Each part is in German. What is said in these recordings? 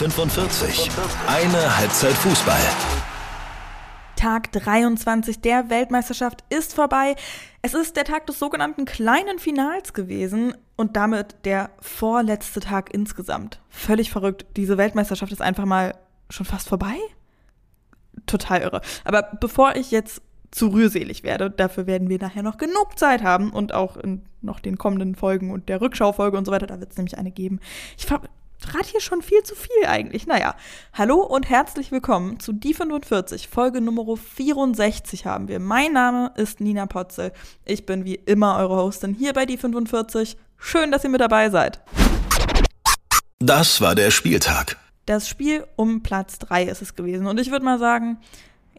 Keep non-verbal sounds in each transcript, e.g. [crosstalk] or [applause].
45. Eine Halbzeit Fußball. Tag 23 der Weltmeisterschaft ist vorbei. Es ist der Tag des sogenannten kleinen Finals gewesen und damit der vorletzte Tag insgesamt. Völlig verrückt. Diese Weltmeisterschaft ist einfach mal schon fast vorbei. Total irre. Aber bevor ich jetzt zu rührselig werde, dafür werden wir nachher noch genug Zeit haben und auch in noch den kommenden Folgen und der Rückschaufolge und so weiter, da wird es nämlich eine geben. Ich verrate hier schon viel zu viel eigentlich. Naja, hallo und herzlich willkommen zu Die 45, Folge Nummer 64 haben wir. Mein Name ist Nina Potzel. Ich bin wie immer eure Hostin hier bei Die 45. Schön, dass ihr mit dabei seid. Das war der Spieltag. Das Spiel um Platz 3 ist es gewesen. Und ich würde mal sagen,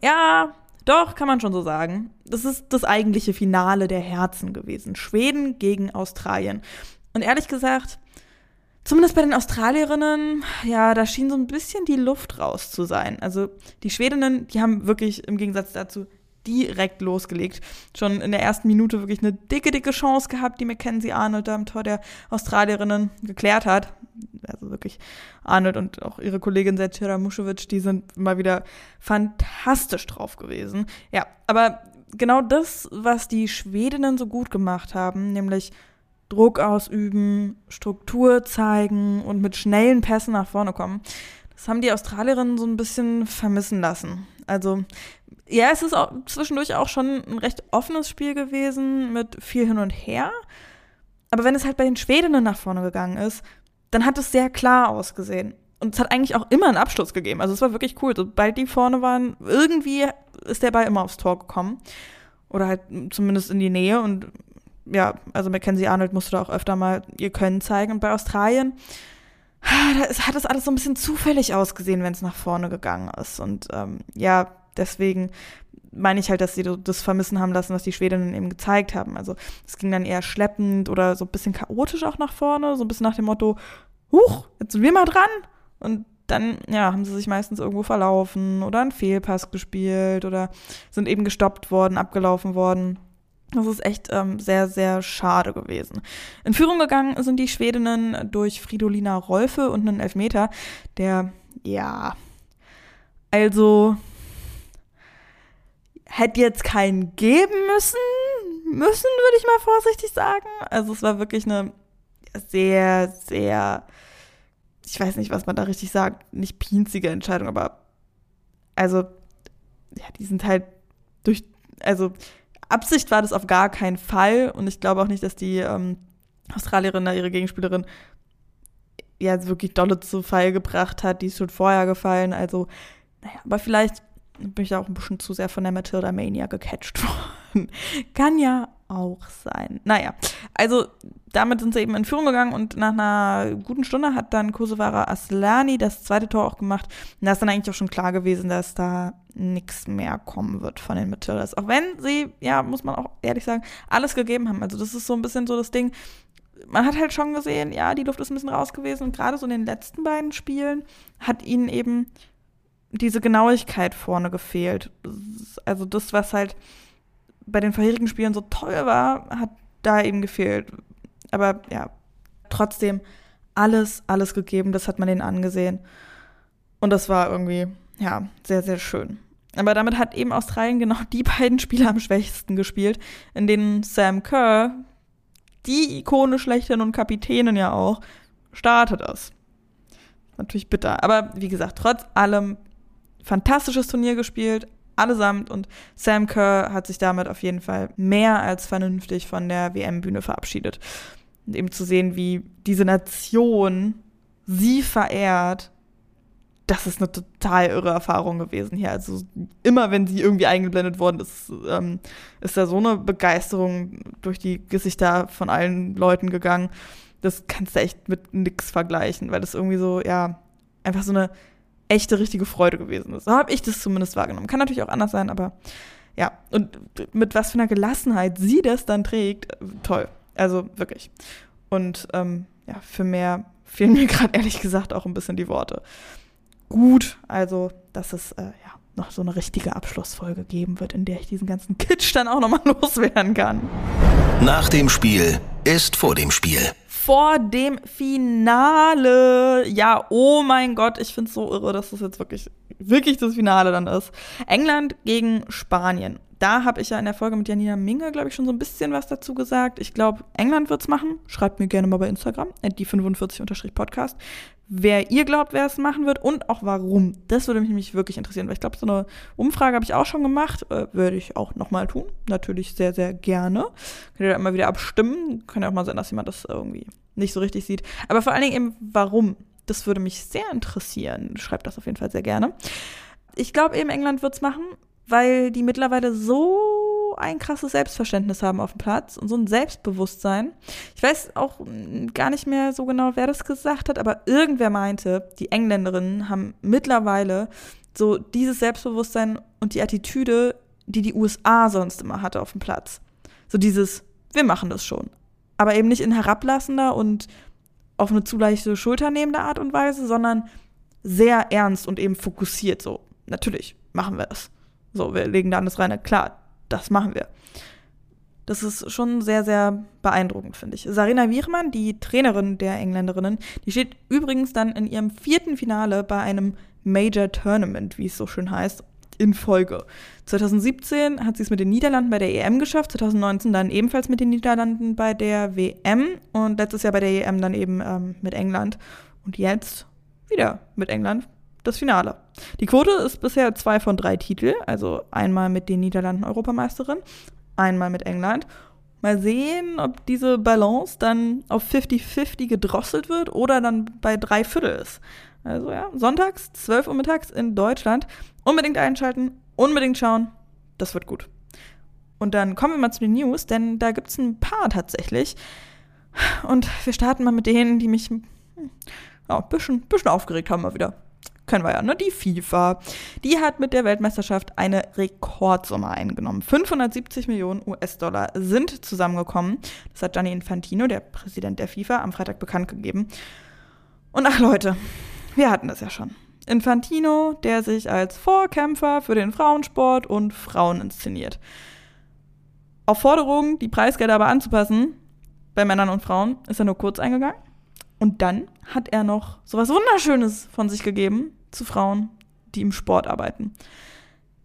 ja, doch, kann man schon so sagen. Das ist das eigentliche Finale der Herzen gewesen. Schweden gegen Australien. Und ehrlich gesagt, Zumindest bei den Australierinnen, ja, da schien so ein bisschen die Luft raus zu sein. Also die Schwedinnen, die haben wirklich im Gegensatz dazu direkt losgelegt. Schon in der ersten Minute wirklich eine dicke, dicke Chance gehabt, die Mackenzie Arnold da am Tor der Australierinnen geklärt hat. Also wirklich Arnold und auch ihre Kollegin Setira Muschewitsch, die sind mal wieder fantastisch drauf gewesen. Ja, aber genau das, was die Schwedinnen so gut gemacht haben, nämlich Druck ausüben, Struktur zeigen und mit schnellen Pässen nach vorne kommen. Das haben die Australierinnen so ein bisschen vermissen lassen. Also, ja, es ist auch zwischendurch auch schon ein recht offenes Spiel gewesen mit viel hin und her. Aber wenn es halt bei den Schwedinnen nach vorne gegangen ist, dann hat es sehr klar ausgesehen. Und es hat eigentlich auch immer einen Abschluss gegeben. Also es war wirklich cool. Sobald die vorne waren, irgendwie ist der Ball immer aufs Tor gekommen. Oder halt zumindest in die Nähe. Und ja, also Mackenzie Arnold musste da auch öfter mal ihr Können zeigen. Und bei Australien, da hat das alles so ein bisschen zufällig ausgesehen, wenn es nach vorne gegangen ist. Und ähm, ja, deswegen meine ich halt, dass sie das vermissen haben lassen, was die Schwedinnen eben gezeigt haben. Also es ging dann eher schleppend oder so ein bisschen chaotisch auch nach vorne, so ein bisschen nach dem Motto, huch, jetzt sind wir mal dran. Und dann, ja, haben sie sich meistens irgendwo verlaufen oder einen Fehlpass gespielt oder sind eben gestoppt worden, abgelaufen worden. Das ist echt ähm, sehr, sehr schade gewesen. In Führung gegangen sind die Schwedinnen durch Fridolina Rolfe und einen Elfmeter, der, ja, also hätte jetzt keinen geben müssen, müssen, würde ich mal vorsichtig sagen. Also es war wirklich eine sehr, sehr, ich weiß nicht, was man da richtig sagt, nicht pinzige Entscheidung, aber also, ja, die sind halt durch, also Absicht war das auf gar keinen Fall und ich glaube auch nicht, dass die ähm, Australierin da ihre Gegenspielerin ja wirklich dolle zu Fall gebracht hat. Die ist schon vorher gefallen. Also, naja, aber vielleicht bin ich da auch ein bisschen zu sehr von der Matilda Mania gecatcht [laughs] worden. Kann ja auch sein. Naja, also damit sind sie eben in Führung gegangen und nach einer guten Stunde hat dann Kosovara Aslani das zweite Tor auch gemacht. Und da ist dann eigentlich auch schon klar gewesen, dass da nichts mehr kommen wird von den Matildas. Auch wenn sie, ja, muss man auch ehrlich sagen, alles gegeben haben. Also das ist so ein bisschen so das Ding. Man hat halt schon gesehen, ja, die Luft ist ein bisschen raus gewesen und gerade so in den letzten beiden Spielen hat ihnen eben diese Genauigkeit vorne gefehlt. Also das, was halt bei den vorherigen Spielen so toll war, hat da eben gefehlt. Aber ja, trotzdem alles, alles gegeben, das hat man denen angesehen. Und das war irgendwie, ja, sehr, sehr schön. Aber damit hat eben Australien genau die [laughs] beiden Spieler am schwächsten gespielt, in denen Sam Kerr, die Ikone schlechthin und Kapitänin ja auch, startet das. Natürlich bitter. Aber wie gesagt, trotz allem fantastisches Turnier gespielt, allesamt. Und Sam Kerr hat sich damit auf jeden Fall mehr als vernünftig von der WM-Bühne verabschiedet. Und eben zu sehen, wie diese Nation sie verehrt, das ist eine total irre Erfahrung gewesen hier. Also immer, wenn sie irgendwie eingeblendet worden ist, ähm, ist da so eine Begeisterung durch die Gesichter von allen Leuten gegangen. Das kannst du echt mit nix vergleichen, weil das irgendwie so, ja, einfach so eine echte, richtige Freude gewesen ist. So habe ich das zumindest wahrgenommen. Kann natürlich auch anders sein, aber ja. Und mit was für einer Gelassenheit sie das dann trägt, toll. Also wirklich. Und ähm, ja, für mehr fehlen mir [laughs] gerade ehrlich gesagt auch ein bisschen die Worte. Gut, also, dass es äh, ja noch so eine richtige Abschlussfolge geben wird, in der ich diesen ganzen Kitsch dann auch nochmal [laughs] loswerden kann. Nach dem Spiel ist vor dem Spiel. Vor dem Finale. Ja, oh mein Gott, ich finde es so irre, dass das jetzt wirklich, wirklich das Finale dann ist. England gegen Spanien. Da habe ich ja in der Folge mit Janina Minge, glaube ich, schon so ein bisschen was dazu gesagt. Ich glaube, England wird es machen. Schreibt mir gerne mal bei Instagram, die 45-podcast wer ihr glaubt, wer es machen wird und auch warum. Das würde mich wirklich interessieren, weil ich glaube, so eine Umfrage habe ich auch schon gemacht. Äh, würde ich auch nochmal tun. Natürlich sehr, sehr gerne. Könnt ihr da immer wieder abstimmen. Kann ja auch mal sein, dass jemand das irgendwie nicht so richtig sieht. Aber vor allen Dingen eben, warum. Das würde mich sehr interessieren. Schreibt das auf jeden Fall sehr gerne. Ich glaube eben, England wird es machen, weil die mittlerweile so ein krasses Selbstverständnis haben auf dem Platz und so ein Selbstbewusstsein. Ich weiß auch gar nicht mehr so genau, wer das gesagt hat, aber irgendwer meinte, die Engländerinnen haben mittlerweile so dieses Selbstbewusstsein und die Attitüde, die die USA sonst immer hatte auf dem Platz. So dieses, wir machen das schon. Aber eben nicht in herablassender und auf eine zu leichte Schulter nehmende Art und Weise, sondern sehr ernst und eben fokussiert. So, natürlich machen wir das. So, wir legen da alles rein. Klar, das machen wir. Das ist schon sehr, sehr beeindruckend, finde ich. Sarina Wiechmann, die Trainerin der Engländerinnen, die steht übrigens dann in ihrem vierten Finale bei einem Major Tournament, wie es so schön heißt, in Folge. 2017 hat sie es mit den Niederlanden bei der EM geschafft, 2019 dann ebenfalls mit den Niederlanden bei der WM und letztes Jahr bei der EM dann eben ähm, mit England. Und jetzt wieder mit England das Finale. Die Quote ist bisher zwei von drei Titel, also einmal mit den Niederlanden Europameisterin, einmal mit England. Mal sehen, ob diese Balance dann auf 50-50 gedrosselt wird oder dann bei drei Viertel ist. Also ja, sonntags, 12 Uhr mittags in Deutschland. Unbedingt einschalten, unbedingt schauen. Das wird gut. Und dann kommen wir mal zu den News, denn da gibt es ein paar tatsächlich. Und wir starten mal mit denen, die mich hm, ja, ein bisschen, bisschen aufgeregt haben mal wieder kennen wir ja, ne? Die FIFA. Die hat mit der Weltmeisterschaft eine Rekordsumme eingenommen. 570 Millionen US-Dollar sind zusammengekommen. Das hat Gianni Infantino, der Präsident der FIFA, am Freitag bekannt gegeben. Und ach Leute, wir hatten das ja schon. Infantino, der sich als Vorkämpfer für den Frauensport und Frauen inszeniert. Auf Forderungen, die Preisgelder aber anzupassen, bei Männern und Frauen, ist er nur kurz eingegangen. Und dann hat er noch so was Wunderschönes von sich gegeben zu Frauen, die im Sport arbeiten.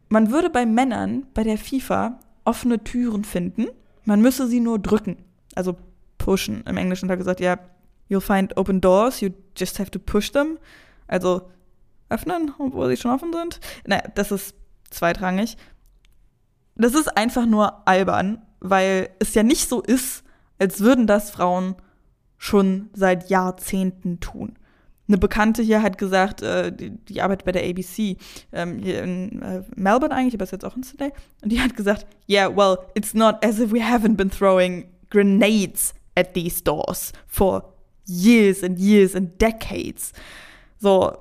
Man würde bei Männern bei der FIFA offene Türen finden, man müsse sie nur drücken, also pushen. Im Englischen hat er gesagt, ja, you'll find open doors, you just have to push them. Also öffnen, obwohl sie schon offen sind. Naja, das ist zweitrangig. Das ist einfach nur albern, weil es ja nicht so ist, als würden das Frauen schon seit Jahrzehnten tun. Eine Bekannte hier hat gesagt, äh, die, die, arbeitet bei der ABC ähm, hier in äh, Melbourne eigentlich, aber ist jetzt auch in Sydney. Und die hat gesagt, yeah, well, it's not as if we haven't been throwing grenades at these doors for years and years and decades. So,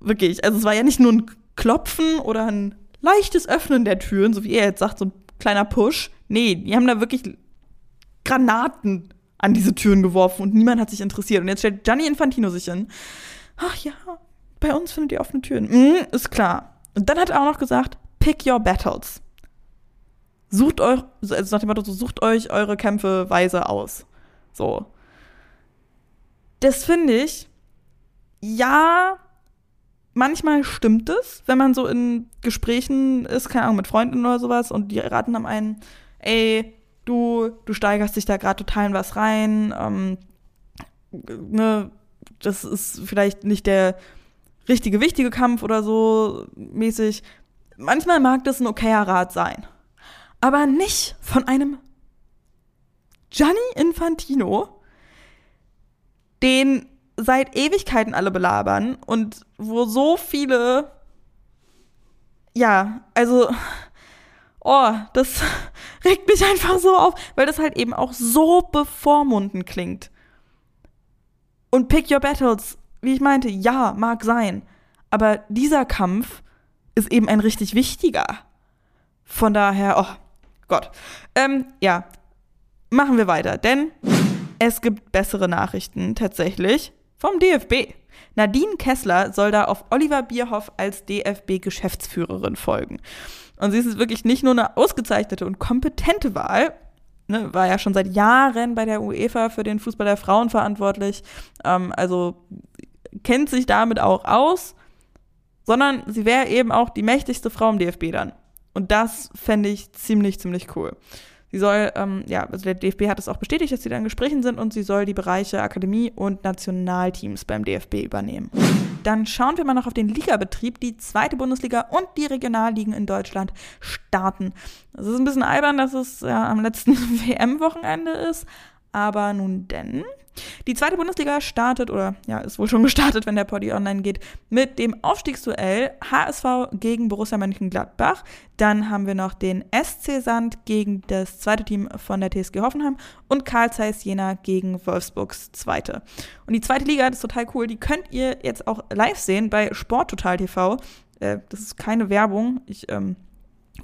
wirklich. Also es war ja nicht nur ein Klopfen oder ein leichtes Öffnen der Türen, so wie er jetzt sagt, so ein kleiner Push. Nee, die haben da wirklich Granaten an diese Türen geworfen und niemand hat sich interessiert. Und jetzt stellt Gianni Infantino sich hin. Ach ja, bei uns findet ihr offene Türen. Mm, ist klar. Und dann hat er auch noch gesagt, pick your battles. Sucht euch, also nach dem Motto, sucht euch eure Kämpfe weise aus. So. Das finde ich, ja, manchmal stimmt es, wenn man so in Gesprächen ist, keine Ahnung, mit Freunden oder sowas und die raten am einen, ey, du, du steigerst dich da gerade total in was rein, ähm, ne, das ist vielleicht nicht der richtige, wichtige Kampf oder so mäßig. Manchmal mag das ein okayer Rat sein. Aber nicht von einem Gianni Infantino, den seit Ewigkeiten alle belabern und wo so viele, ja, also oh, das [laughs] regt mich einfach so auf, weil das halt eben auch so bevormundend klingt. Und Pick Your Battles, wie ich meinte, ja, mag sein. Aber dieser Kampf ist eben ein richtig wichtiger. Von daher, oh Gott. Ähm, ja, machen wir weiter, denn es gibt bessere Nachrichten tatsächlich vom DFB. Nadine Kessler soll da auf Oliver Bierhoff als DFB-Geschäftsführerin folgen. Und sie ist wirklich nicht nur eine ausgezeichnete und kompetente Wahl, ne, war ja schon seit Jahren bei der UEFA für den Fußball der Frauen verantwortlich. Ähm, also kennt sich damit auch aus, sondern sie wäre eben auch die mächtigste Frau im DFB dann. Und das fände ich ziemlich, ziemlich cool. Sie soll, ähm, ja, also der DFB hat es auch bestätigt, dass sie da in Gesprächen sind und sie soll die Bereiche Akademie und Nationalteams beim DFB übernehmen. Dann schauen wir mal noch auf den Ligabetrieb. Die zweite Bundesliga und die Regionalligen in Deutschland starten. Es ist ein bisschen albern, dass es ja am letzten [laughs] WM-Wochenende ist, aber nun denn. Die zweite Bundesliga startet, oder ja, ist wohl schon [laughs] gestartet, wenn der Poddy online geht, mit dem Aufstiegsduell HSV gegen Borussia Mönchengladbach. Dann haben wir noch den SC Sand gegen das zweite Team von der TSG Hoffenheim und Karl Zeiss Jena gegen Wolfsburgs zweite. Und die zweite Liga, das ist total cool, die könnt ihr jetzt auch live sehen bei Sporttotal TV. Äh, das ist keine Werbung. Ich ähm,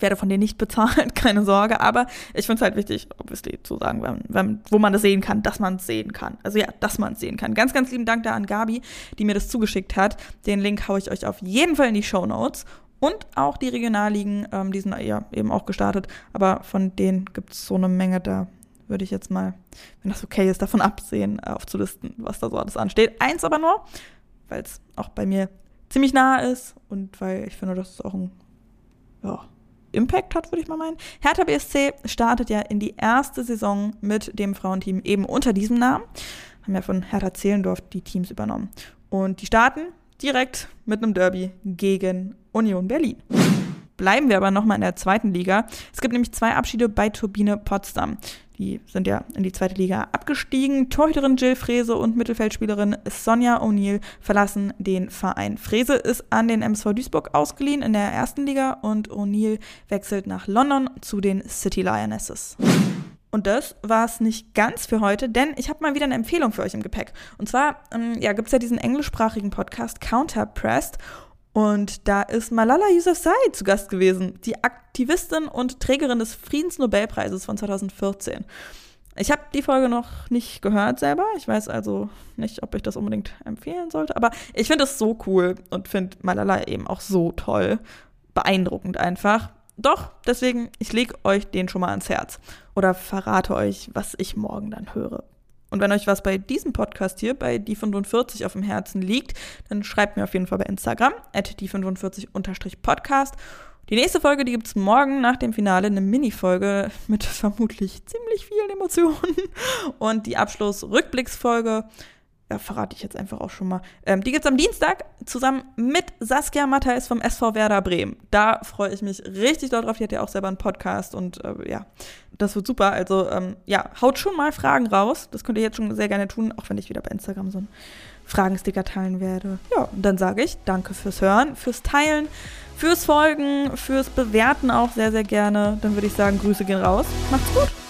werde von denen nicht bezahlt, [laughs] keine Sorge, aber ich finde es halt wichtig, obviously, zu sagen, wenn, wenn, wo man das sehen kann, dass man es sehen kann. Also ja, dass man es sehen kann. Ganz, ganz lieben Dank da an Gabi, die mir das zugeschickt hat. Den Link haue ich euch auf jeden Fall in die Show Notes. Und auch die Regionalligen, ähm, die sind ja eben auch gestartet, aber von denen gibt es so eine Menge, da würde ich jetzt mal, wenn das okay ist, davon absehen, äh, aufzulisten, was da so alles ansteht. Eins aber nur, weil es auch bei mir ziemlich nah ist und weil ich finde, das ist auch ein, ja, Impact hat, würde ich mal meinen. Hertha BSC startet ja in die erste Saison mit dem Frauenteam eben unter diesem Namen. Haben ja von Hertha Zehlendorf die Teams übernommen. Und die starten direkt mit einem Derby gegen Union Berlin. Bleiben wir aber nochmal in der zweiten Liga. Es gibt nämlich zwei Abschiede bei Turbine Potsdam. Die sind ja in die zweite Liga abgestiegen. Torhüterin Jill Frese und Mittelfeldspielerin Sonja O'Neill verlassen den Verein. Frese ist an den MSV Duisburg ausgeliehen in der ersten Liga und O'Neill wechselt nach London zu den City Lionesses. Und das war es nicht ganz für heute, denn ich habe mal wieder eine Empfehlung für euch im Gepäck. Und zwar ähm, ja, gibt es ja diesen englischsprachigen Podcast Counterpressed. Und da ist Malala Yousafzai zu Gast gewesen, die Aktivistin und Trägerin des Friedensnobelpreises von 2014. Ich habe die Folge noch nicht gehört selber. Ich weiß also nicht, ob ich das unbedingt empfehlen sollte. Aber ich finde es so cool und finde Malala eben auch so toll. Beeindruckend einfach. Doch, deswegen, ich lege euch den schon mal ans Herz. Oder verrate euch, was ich morgen dann höre. Und wenn euch was bei diesem Podcast hier, bei die45 auf dem Herzen liegt, dann schreibt mir auf jeden Fall bei Instagram, at die45-podcast. Die nächste Folge, die gibt es morgen nach dem Finale, eine Mini-Folge mit vermutlich ziemlich vielen Emotionen. Und die Abschluss-Rückblicksfolge ja, verrate ich jetzt einfach auch schon mal. Ähm, die es am Dienstag zusammen mit Saskia Matthijs vom SV Werder Bremen. Da freue ich mich richtig doll drauf. Die hat ja auch selber einen Podcast und äh, ja, das wird super. Also ähm, ja, haut schon mal Fragen raus. Das könnt ihr jetzt schon sehr gerne tun, auch wenn ich wieder bei Instagram so einen Fragensticker teilen werde. Ja, und dann sage ich danke fürs Hören, fürs Teilen, fürs Folgen, fürs Bewerten auch sehr, sehr gerne. Dann würde ich sagen, Grüße gehen raus. Macht's gut.